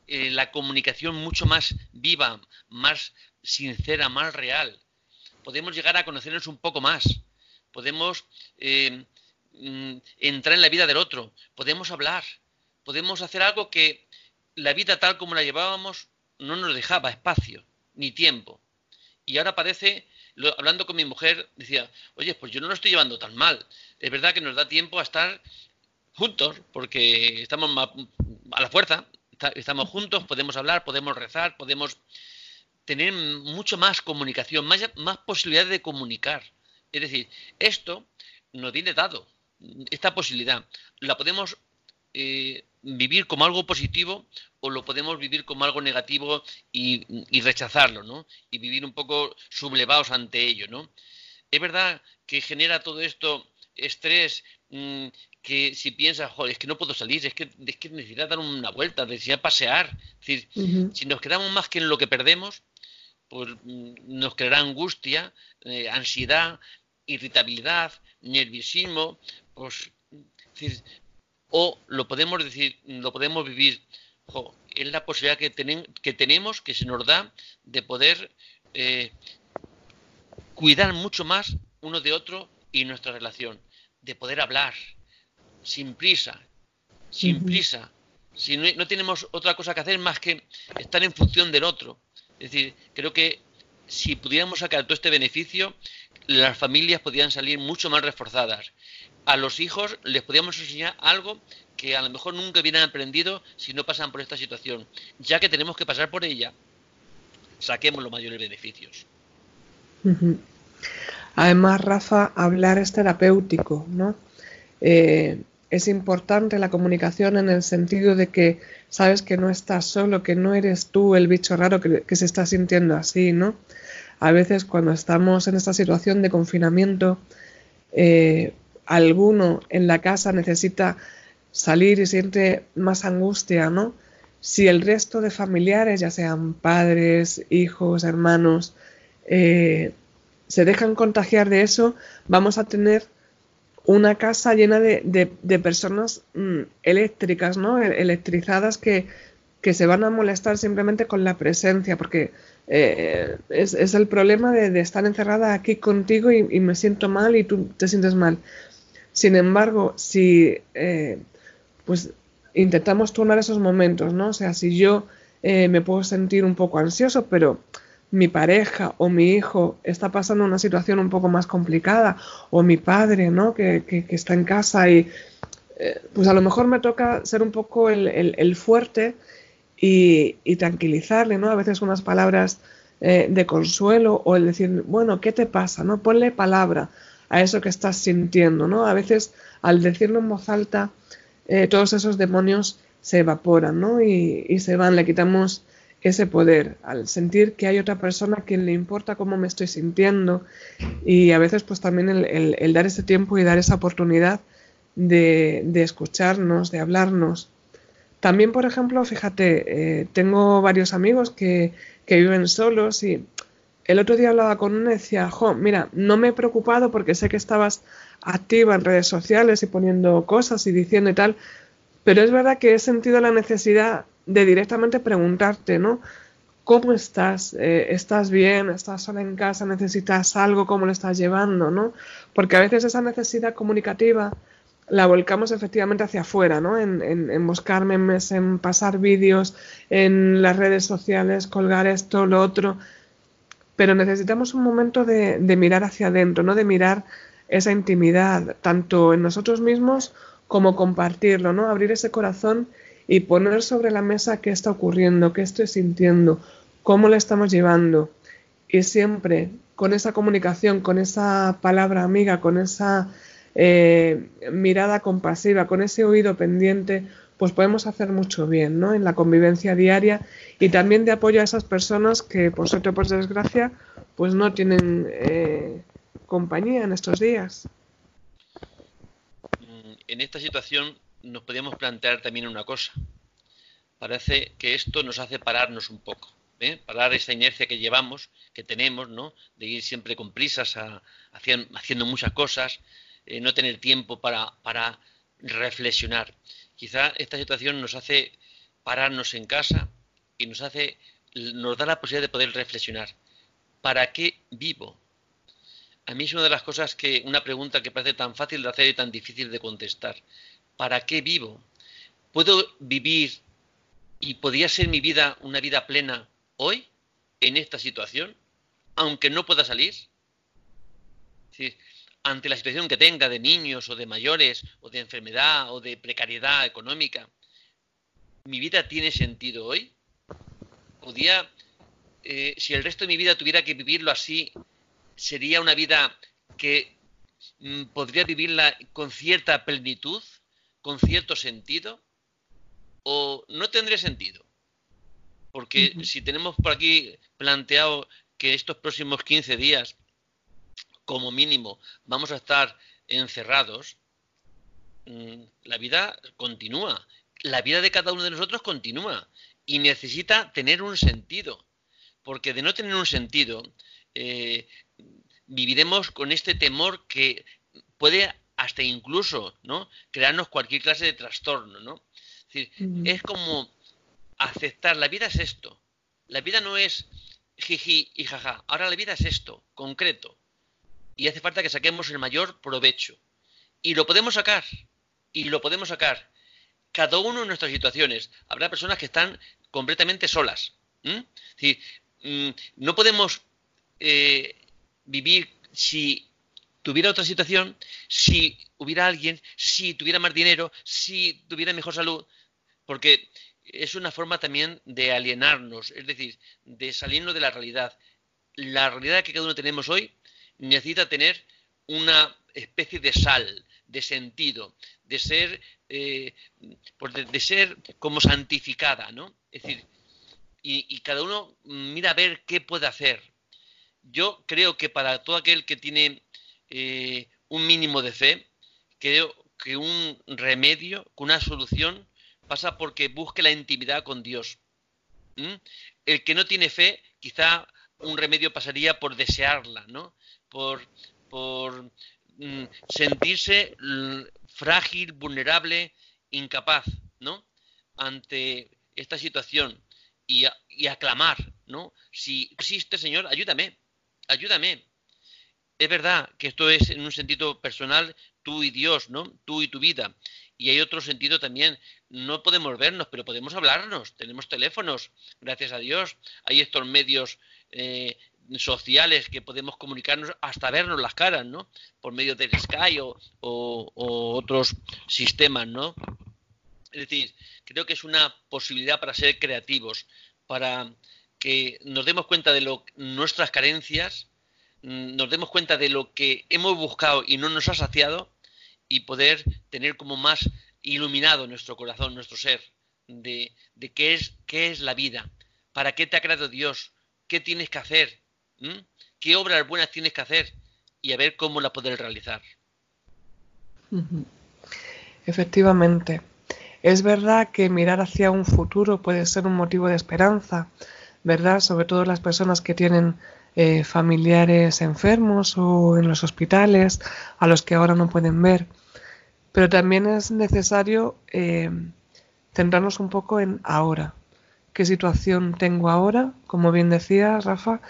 Speaker 2: eh, la comunicación mucho más viva, más sincera, más real podemos llegar a conocernos un poco más, podemos eh, mm, entrar en la vida del otro, podemos hablar, podemos hacer algo que la vida tal como la llevábamos no nos dejaba espacio ni tiempo. Y ahora parece, hablando con mi mujer, decía, oye, pues yo no lo estoy llevando tan mal. Es verdad que nos da tiempo a estar juntos, porque estamos a la fuerza, estamos juntos, podemos hablar, podemos rezar, podemos tener mucho más comunicación, más, más posibilidades de comunicar. Es decir, esto nos viene dado, esta posibilidad. La podemos eh, vivir como algo positivo o lo podemos vivir como algo negativo y, rechazarlo, ¿no? Y vivir un poco sublevados ante ello, ¿no? Es verdad que genera todo esto estrés, mm, que si piensas, joder, es que no puedo salir, es que, es que necesito dar una vuelta, necesito pasear. Es decir, si nos quedamos más que en lo que perdemos, pues nos creará angustia, eh, ansiedad, irritabilidad, nerviosismo, pues, o lo podemos decir, lo podemos vivir, es la posibilidad que, que tenemos, que se nos da, de poder eh, cuidar mucho más uno de otro y nuestra relación, de poder hablar sin prisa, sin prisa, si no tenemos otra cosa que hacer más que estar en función del otro. Es decir, creo que si pudiéramos sacar todo este beneficio, las familias podrían salir mucho más reforzadas. a los hijos les podíamos enseñar algo que a lo mejor nunca hubieran aprendido si no pasan por esta situación. Ya que tenemos que pasar por ella, saquemos los mayores beneficios.
Speaker 3: Además, Rafa, hablar es terapéutico, ¿no? Eh, es importante la comunicación en el sentido de que sabes que no estás solo, que no eres tú el bicho raro que, se está sintiendo así, ¿no? A veces cuando estamos en esta situación de confinamiento, eh, alguno en la casa necesita salir y siente más angustia, ¿no? Si el resto de familiares, ya sean padres, hijos, hermanos, eh, se dejan contagiar de eso, vamos a tener una casa llena de, personas mm, eléctricas, ¿no? E-, electrizadas que, se van a molestar simplemente con la presencia, porque eh, es, el problema de, estar encerrada aquí contigo y, me siento mal y tú te sientes mal. Sin embargo, si eh, pues intentamos turnar esos momentos, ¿no? O sea, si yo eh, me puedo sentir un poco ansioso, pero mi pareja o mi hijo está pasando una situación un poco más complicada, o mi padre, ¿no? Que, que, está en casa y eh, pues a lo mejor me toca ser un poco el, fuerte y, tranquilizarle, ¿no? A veces unas palabras eh, de consuelo o el decir, bueno, ¿qué te pasa? ¿No? Ponle palabra a eso que estás sintiendo, ¿no? A veces al decirlo en voz alta, eh, todos esos demonios se evaporan, ¿no? Y, y se van, le quitamos ese poder, al sentir que hay otra persona a quien le importa cómo me estoy sintiendo y a veces pues también el, dar ese tiempo y dar esa oportunidad de, escucharnos, de hablarnos. También, por ejemplo, fíjate, eh, tengo varios amigos que, viven solos y el otro día hablaba con uno y decía, jo, mira, no me he preocupado porque sé que estabas activa en redes sociales y poniendo cosas y diciendo y tal, pero es verdad que he sentido la necesidad de directamente preguntarte, ¿no? ¿Cómo estás? Eh, ¿Estás bien? ¿Estás sola en casa? ¿Necesitas algo? ¿Cómo lo estás llevando? ¿no? Porque a veces esa necesidad comunicativa la volcamos efectivamente hacia afuera, ¿no? En, en, buscar memes, en pasar vídeos en las redes sociales, colgar esto, lo otro. Pero necesitamos un momento de, mirar hacia adentro, ¿no? De mirar esa intimidad, tanto en nosotros mismos como compartirlo, ¿no? Abrir ese corazón y poner sobre la mesa qué está ocurriendo, qué estoy sintiendo, cómo le estamos llevando. Y siempre con esa comunicación, con esa palabra amiga, con esa eh, mirada compasiva, con ese oído pendiente, pues podemos hacer mucho bien ¿no? en la convivencia diaria y también de apoyo a esas personas que, por suerte o por desgracia, pues no tienen eh, compañía en estos días.
Speaker 2: Mm, en esta situación nos podríamos plantear también una cosa. Parece que esto nos hace pararnos un poco, ¿eh? parar esa inercia que llevamos, que tenemos, ¿no? De ir siempre con prisas, haciendo muchas cosas, eh, no tener tiempo para, reflexionar. Quizá esta situación nos hace pararnos en casa y nos hace, nos da la posibilidad de poder reflexionar. ¿Para qué vivo? A mí es una de las cosas que, una pregunta que parece tan fácil de hacer y tan difícil de contestar. ¿para qué vivo? ¿Puedo vivir y podría ser mi vida una vida plena hoy, en esta situación, aunque no pueda salir? Ante la situación que tenga de niños o de mayores o de enfermedad o de precariedad económica, ¿mi vida tiene sentido hoy? ¿Podría, eh, si el resto de mi vida tuviera que vivirlo así, sería una vida que mm, podría vivirla con cierta plenitud? con cierto sentido o no tendría sentido. Porque si tenemos por aquí planteado que estos próximos 15 días, como mínimo, vamos a estar encerrados, mm, la vida continúa. La vida de cada uno de nosotros continúa y necesita tener un sentido. Porque de no tener un sentido, eh, viviremos con este temor que puede hasta incluso, ¿no? Crearnos cualquier clase de trastorno, ¿no? Es, decir, es como aceptar, la vida es esto. La vida no es jiji y jaja. Ahora la vida es esto, concreto. Y hace falta que saquemos el mayor provecho. Y lo podemos sacar. Y lo podemos sacar. Cada uno en nuestras situaciones. Habrá personas que están completamente solas. Mm, no podemos eh, vivir si tuviera otra situación, si hubiera alguien, si tuviera más dinero, si tuviera mejor salud, porque es una forma también de alienarnos, es decir, de salirnos de la realidad. La realidad que cada uno tenemos hoy necesita tener una especie de sal, de sentido, de ser, eh, pues de, ser como santificada, ¿no? Es decir, y, cada uno mira a ver qué puede hacer. Yo creo que para todo aquel que tiene eh, un mínimo de fe, creo que un remedio, una solución, pasa porque busque la intimidad con Dios. El que no tiene fe, quizá un remedio pasaría por desearla, ¿no? Por, mm, sentirse frágil, vulnerable, incapaz, ¿no? Ante esta situación y, y aclamar, ¿no? Si existe, Señor, ayúdame, ayúdame. Es verdad que esto es en un sentido personal tú y Dios, ¿no? Tú y tu vida. Y hay otro sentido también. No podemos vernos, pero podemos hablarnos. Tenemos teléfonos, gracias a Dios. Hay estos medios eh, sociales que podemos comunicarnos hasta vernos las caras, ¿no? Por medio del Sky o, otros sistemas, ¿no? Es decir, creo que es una posibilidad para ser creativos, para que nos demos cuenta de lo, nuestras carencias, mm, nos demos cuenta de lo que hemos buscado y no nos ha saciado y poder tener como más iluminado nuestro corazón, nuestro ser, de, qué, es, qué es la vida, para qué te ha creado Dios, qué tienes que hacer, qué obras buenas tienes que hacer y a ver cómo la poder realizar.
Speaker 3: Efectivamente. Es verdad que mirar hacia un futuro puede ser un motivo de esperanza, ¿verdad? Sobre todo las personas que tienen eh, familiares enfermos o en los hospitales, a los que ahora no pueden ver. Pero también es necesario eh, centrarnos un poco en ahora. ¿Qué situación tengo ahora? Como bien decía Rafa,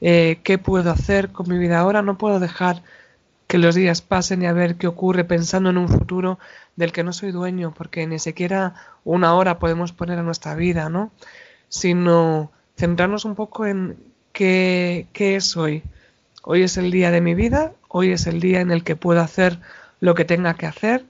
Speaker 3: eh, ¿qué puedo hacer con mi vida ahora? No puedo dejar que los días pasen y a ver qué ocurre pensando en un futuro del que no soy dueño, porque ni siquiera una hora podemos poner a nuestra vida, ¿no? Sino centrarnos un poco en qué, qué es hoy. Hoy es el día de mi vida, hoy es el día en el que puedo hacer lo que tenga que hacer,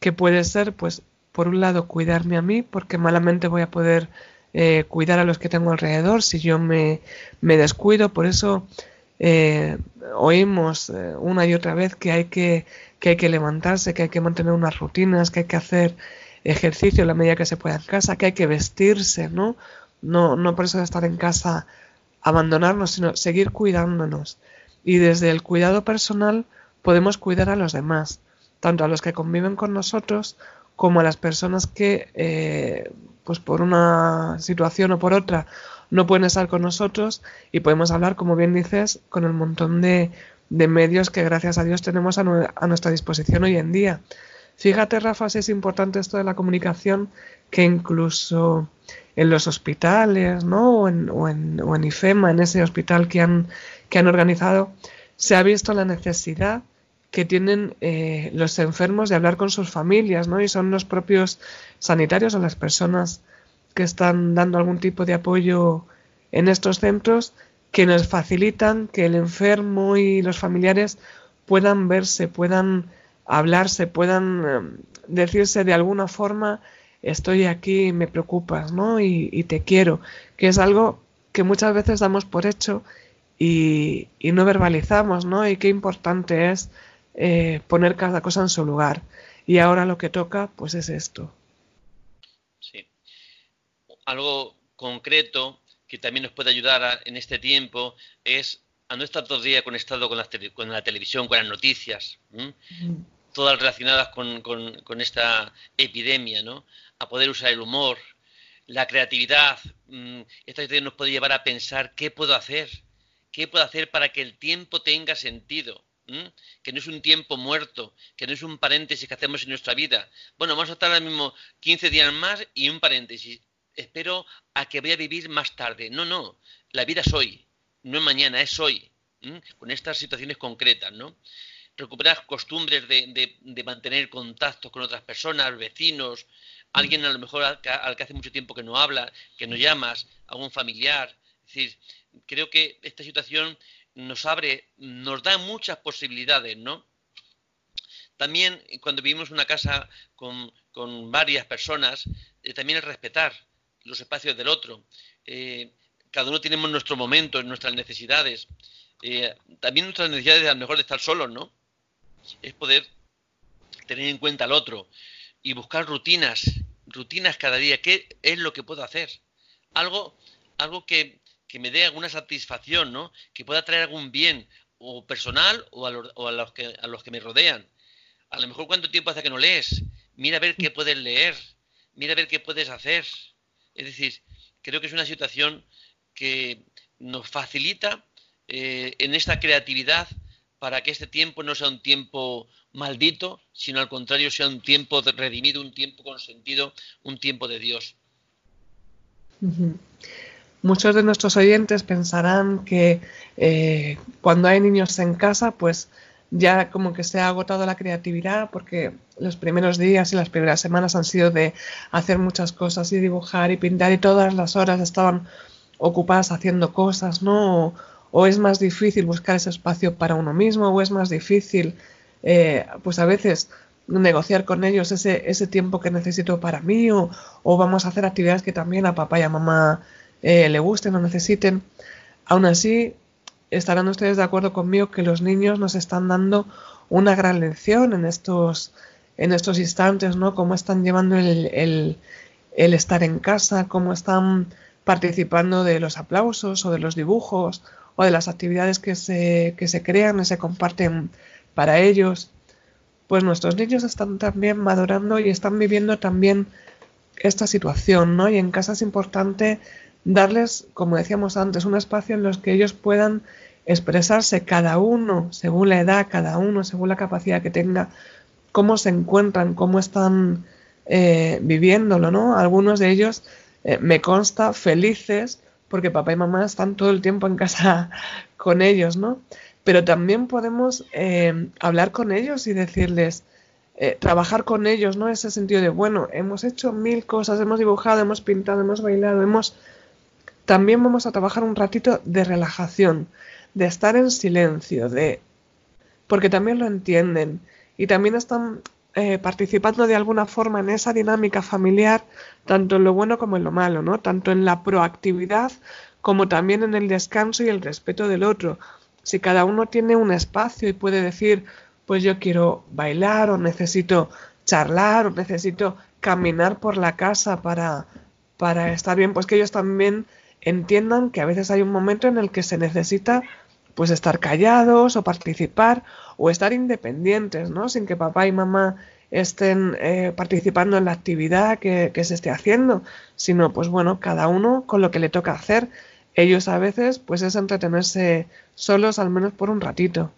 Speaker 3: que puede ser, pues, por un lado, cuidarme a mí, porque malamente voy a poder eh, cuidar a los que tengo alrededor si yo me, me descuido. Por eso eh, oímos eh, una y otra vez que hay que, que hay que levantarse, que hay que mantener unas rutinas, que hay que hacer ejercicio en la medida que se pueda en casa, que hay que vestirse, ¿no? No, no por eso estar en casa abandonarnos, sino seguir cuidándonos. Y desde el cuidado personal, podemos cuidar a los demás, tanto a los que conviven con nosotros como a las personas que, eh, pues por una situación o por otra, no pueden estar con nosotros y podemos hablar, como bien dices, con el montón de, medios que gracias a Dios tenemos a, nuestra disposición hoy en día. Fíjate, Rafa, si es importante esto de la comunicación, que incluso en los hospitales, ¿no? O en, o en, o en IFEMA, en ese hospital que han, que han organizado, se ha visto la necesidad que tienen eh, los enfermos de hablar con sus familias, ¿no? Y son los propios sanitarios o las personas que están dando algún tipo de apoyo en estos centros que nos facilitan que el enfermo y los familiares puedan verse, puedan hablarse, puedan eh, decirse de alguna forma estoy aquí, me preocupas, ¿no? Y, y, te quiero, que es algo que muchas veces damos por hecho y, y no verbalizamos, ¿no? Y qué importante es eh, poner cada cosa en su lugar. Y ahora lo que toca, pues es esto.
Speaker 2: Sí. Algo concreto que también nos puede ayudar en este tiempo es a no estar todo el día conectado con la, con la televisión, con las noticias, todas relacionadas con, con, esta epidemia, ¿no? A poder usar el humor, la creatividad. Esta idea nos puede llevar a pensar qué puedo hacer, qué puedo hacer para que el tiempo tenga sentido que no es un tiempo muerto, que no es un paréntesis que hacemos en nuestra vida. Bueno, vamos a estar ahora mismo 15 días más y un paréntesis. Espero a que voy a vivir más tarde. No, no, la vida es hoy, no es mañana, es hoy, con estas situaciones concretas, ¿no? Recuperar costumbres de, mantener contactos con otras personas, vecinos, alguien a lo mejor al que, al que hace mucho tiempo que no habla, que no llamas, algún familiar. Es decir, creo que esta situación nos abre, nos da muchas posibilidades, ¿no? También cuando vivimos una casa con, varias personas, eh, también el respetar los espacios del otro. Eh, cada uno tenemos nuestro momento, nuestras necesidades. Eh, también nuestras necesidades a lo mejor de estar solos, ¿no? Es poder tener en cuenta al otro y buscar rutinas, rutinas cada día. ¿Qué es lo que puedo hacer? Algo, algo que, me dé alguna satisfacción, ¿no? Que pueda traer algún bien, o personal o a, los, que, a los que me rodean. A lo mejor cuánto tiempo hace que no lees. Mira a ver qué puedes leer. Mira a ver qué puedes hacer. Es decir, creo que es una situación que nos facilita eh, en esta creatividad para que este tiempo no sea un tiempo maldito, sino al contrario sea un tiempo redimido, un tiempo consentido, un tiempo de Dios.
Speaker 3: Muchos de nuestros oyentes pensarán que eh, cuando hay niños en casa, pues ya como que se ha agotado la creatividad porque los primeros días y las primeras semanas han sido de hacer muchas cosas y dibujar y pintar y todas las horas estaban ocupadas haciendo cosas, ¿no? O, es más difícil buscar ese espacio para uno mismo o es más difícil, eh, pues a veces negociar con ellos ese, ese tiempo que necesito para mí o, vamos a hacer actividades que también a papá y a mamá eh, le gusten o necesiten. Aún así, estarán ustedes de acuerdo conmigo que los niños nos están dando una gran lección en estos, en estos instantes, ¿no? Cómo están llevando el, el, estar en casa, cómo están participando de los aplausos o de los dibujos o de las actividades que se, que se crean y se comparten para ellos. Pues nuestros niños están también madurando y están viviendo también esta situación, ¿no? Y en casa es importante darles, como decíamos antes, un espacio en los que ellos puedan expresarse cada uno, según la edad, cada uno, según la capacidad que tenga, cómo se encuentran, cómo están eh, viviéndolo, ¿no? Algunos de ellos eh, me consta felices porque papá y mamá están todo el tiempo en casa con ellos, ¿no? Pero también podemos eh, hablar con ellos y decirles, trabajar con ellos, ¿no? Ese sentido de, bueno, hemos hecho mil cosas, hemos dibujado, hemos pintado, hemos bailado, hemos también vamos a trabajar un ratito de relajación, de estar en silencio, de porque también lo entienden y también están eh, participando de alguna forma en esa dinámica familiar, tanto en lo bueno como en lo malo, ¿no? Tanto en la proactividad como también en el descanso y el respeto del otro. Si cada uno tiene un espacio y puede decir, pues yo quiero bailar o necesito charlar o necesito caminar por la casa para, para estar bien, pues que ellos también entiendan que a veces hay un momento en el que se necesita pues estar callados o participar o estar independientes, ¿no? Sin que papá y mamá estén eh, participando en la actividad que, se esté haciendo, sino pues bueno, cada uno con lo que le toca hacer. Ellos a veces pues es entretenerse solos al menos por un ratito.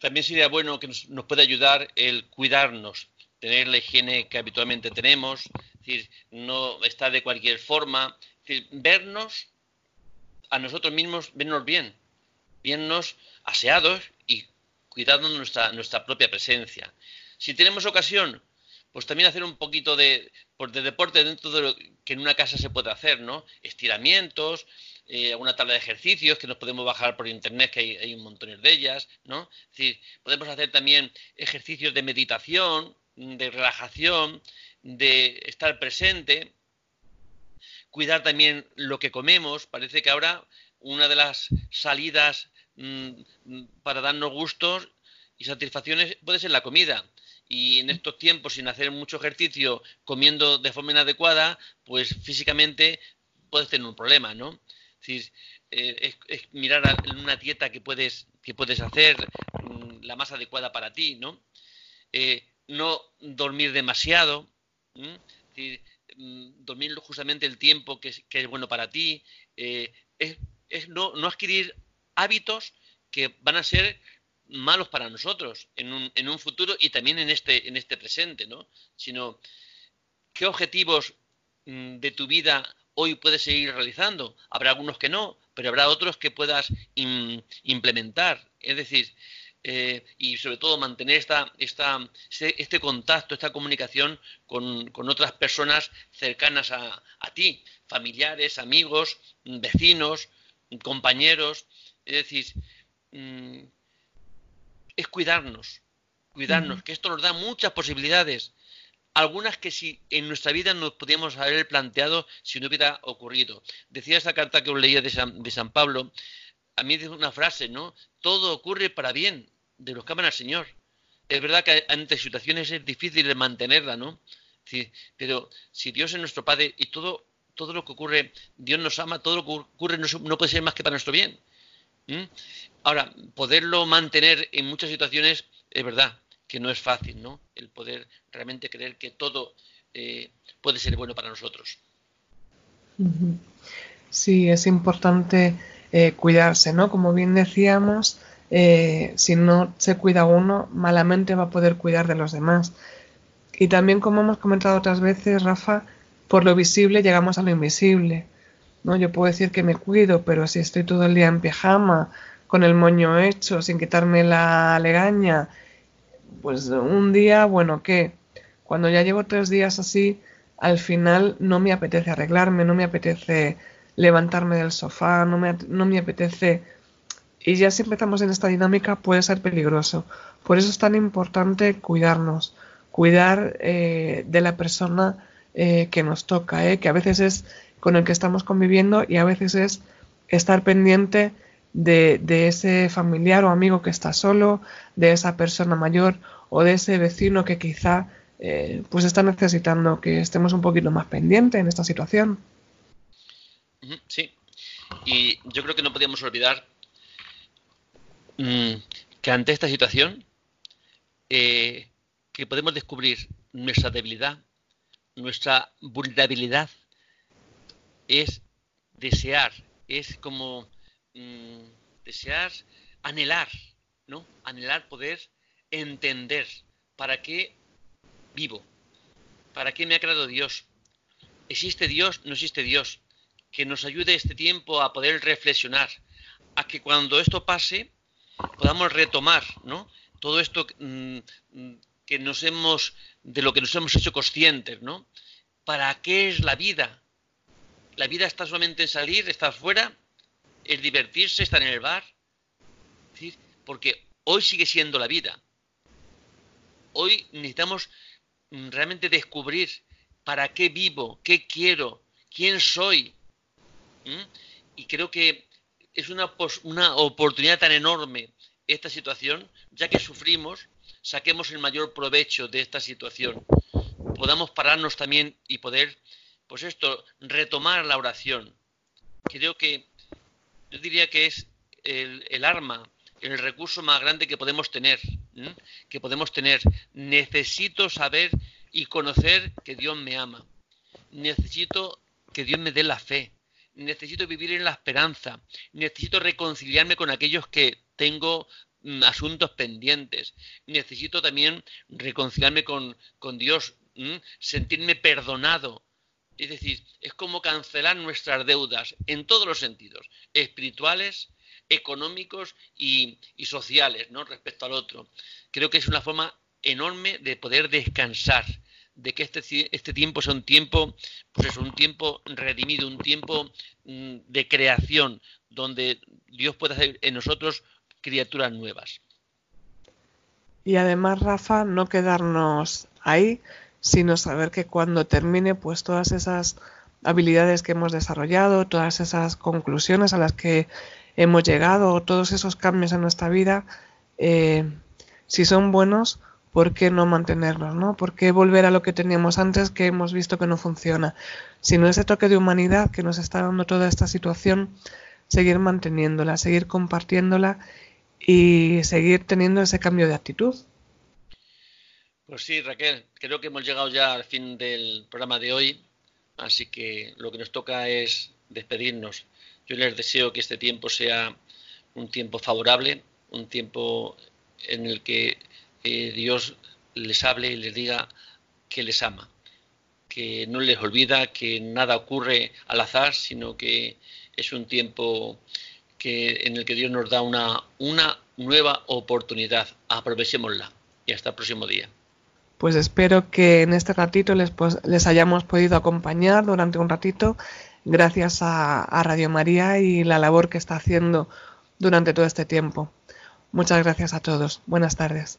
Speaker 2: También sería bueno que nos, nos pueda ayudar el cuidarnos, tener la higiene que habitualmente tenemos, decir, no estar de cualquier forma, vernos a nosotros mismos, vernos bien, vernos aseados y cuidando nuestra, nuestra propia presencia. Si tenemos ocasión, pues también hacer un poquito de, pues de deporte dentro de lo que en una casa se puede hacer, ¿no? Estiramientos, eh, alguna tabla de ejercicios que nos podemos bajar por internet, que hay, hay un montón de ellas, ¿no? Es decir, podemos hacer también ejercicios de meditación, de relajación, de estar presente, cuidar también lo que comemos. Parece que ahora una de las salidas mm, para darnos gustos y satisfacciones puede ser la comida. Y en estos tiempos, sin hacer mucho ejercicio, comiendo de forma inadecuada, pues físicamente puedes tener un problema, ¿no? Es, eh, mirar una dieta que puedes, que puedes hacer mm, la más adecuada para ti, ¿no? Eh, no dormir demasiado. Mm, dormir justamente el tiempo que es, bueno para ti, eh, es, no, adquirir hábitos que van a ser malos para nosotros en un, en un futuro y también en este, en este presente, ¿no? Sino, ¿qué objetivos mm, de tu vida hoy puedes seguir realizando? Habrá algunos que no, pero habrá otros que puedas implementar. Es decir, eh, y sobre todo mantener esta, esta, este, contacto, esta comunicación con, otras personas cercanas a, ti, familiares, amigos, vecinos, compañeros, Es decir, mm, es cuidarnos, cuidarnos, que esto nos da muchas posibilidades, algunas que si en nuestra vida nos podíamos haber planteado si no hubiera ocurrido. Decía esta carta que os leía de San, de San Pablo, a mí dice una frase, ¿no? Todo ocurre para bien de los que aman al Señor. Es verdad que ante situaciones es difícil de mantenerla, ¿no? pero si Dios es nuestro Padre y todo, todo lo que ocurre, Dios nos ama, todo lo que ocurre no, puede ser más que para nuestro bien. Ahora, poderlo mantener en muchas situaciones es verdad que no es fácil, ¿no? El poder realmente creer que todo eh, puede ser bueno para nosotros.
Speaker 3: Sí, es importante eh, cuidarse, ¿no? Como bien decíamos, eh, si no se cuida uno, malamente va a poder cuidar de los demás. Y también, como hemos comentado otras veces, Rafa, por lo visible llegamos a lo invisible. ¿no? Yo puedo decir que me cuido, pero si estoy todo el día en pijama, con el moño hecho, sin quitarme la legaña, pues un día, bueno, ¿qué? Cuando ya llevo tres días así, al final no me apetece arreglarme, no me apetece levantarme del sofá, no me, no me apetece... Y ya si empezamos en esta dinámica puede ser peligroso. Por eso es tan importante cuidarnos, cuidar eh, de la persona eh, que nos toca, eh, que a veces es con el que estamos conviviendo y a veces es estar pendiente de, de, ese familiar o amigo que está solo, de esa persona mayor o de ese vecino que quizá pues está necesitando que estemos un poquito más pendientes en esta situación.
Speaker 2: Sí, y yo creo que no podíamos olvidar mm, que ante esta situación eh, que podemos descubrir nuestra debilidad, nuestra vulnerabilidad, es desear, es como mm, desear, anhelar, ¿no? Anhelar poder entender para qué vivo, para qué me ha creado Dios. ¿Existe Dios? ¿No existe Dios? Que nos ayude este tiempo a poder reflexionar, a que cuando esto pase podamos retomar, ¿no? Todo esto mm, que nos hemos, de lo que nos hemos hecho conscientes, ¿no? ¿Para qué es la vida? La vida está solamente en salir, estar fuera, es divertirse, estar en el bar. Porque hoy sigue siendo la vida. Hoy necesitamos mm, realmente descubrir para qué vivo, qué quiero, quién soy, Y creo que es una oportunidad tan enorme esta situación, ya que sufrimos, saquemos el mayor provecho de esta situación. Podamos pararnos también y poder, pues esto, retomar la oración. Creo que yo diría que es el, arma, el recurso más grande que podemos tener, que podemos tener. Necesito saber y conocer que Dios me ama. Necesito que Dios me dé la fe necesito vivir en la esperanza, necesito reconciliarme con aquellos que tengo mm, asuntos pendientes, necesito también reconciliarme con, Dios, sentirme perdonado. Es decir, es como cancelar nuestras deudas en todos los sentidos, espirituales, económicos y, y sociales, ¿no? Respecto al otro. Creo que es una forma enorme de poder descansar, de que este, este tiempo sea un tiempo, pues es un tiempo redimido, un tiempo mm, de creación, donde Dios puede hacer en nosotros criaturas nuevas.
Speaker 3: Y además, Rafa, no quedarnos ahí, sino saber que cuando termine, pues todas esas habilidades que hemos desarrollado, todas esas conclusiones a las que hemos llegado, todos esos cambios en nuestra vida, eh, si son buenos, ¿por qué no mantenerlos? ¿no? ¿Por qué volver a lo que teníamos antes que hemos visto que no funciona? Sino ese toque de humanidad que nos está dando toda esta situación, seguir manteniéndola, seguir compartiéndola y seguir teniendo ese cambio de actitud.
Speaker 2: Pues sí, Raquel, creo que hemos llegado ya al fin del programa de hoy, así que lo que nos toca es despedirnos. Yo les deseo que este tiempo sea un tiempo favorable, un tiempo en el que Dios les hable y les diga que les ama, que no les olvida, que nada ocurre al azar, sino que es un tiempo que, en el que Dios nos da una, una nueva oportunidad. Aprovechémosla y hasta el próximo día.
Speaker 3: Pues espero que en este ratito les, les hayamos podido acompañar durante un ratito, gracias a Radio María y la labor que está haciendo durante todo este tiempo. Muchas gracias a todos. Buenas tardes.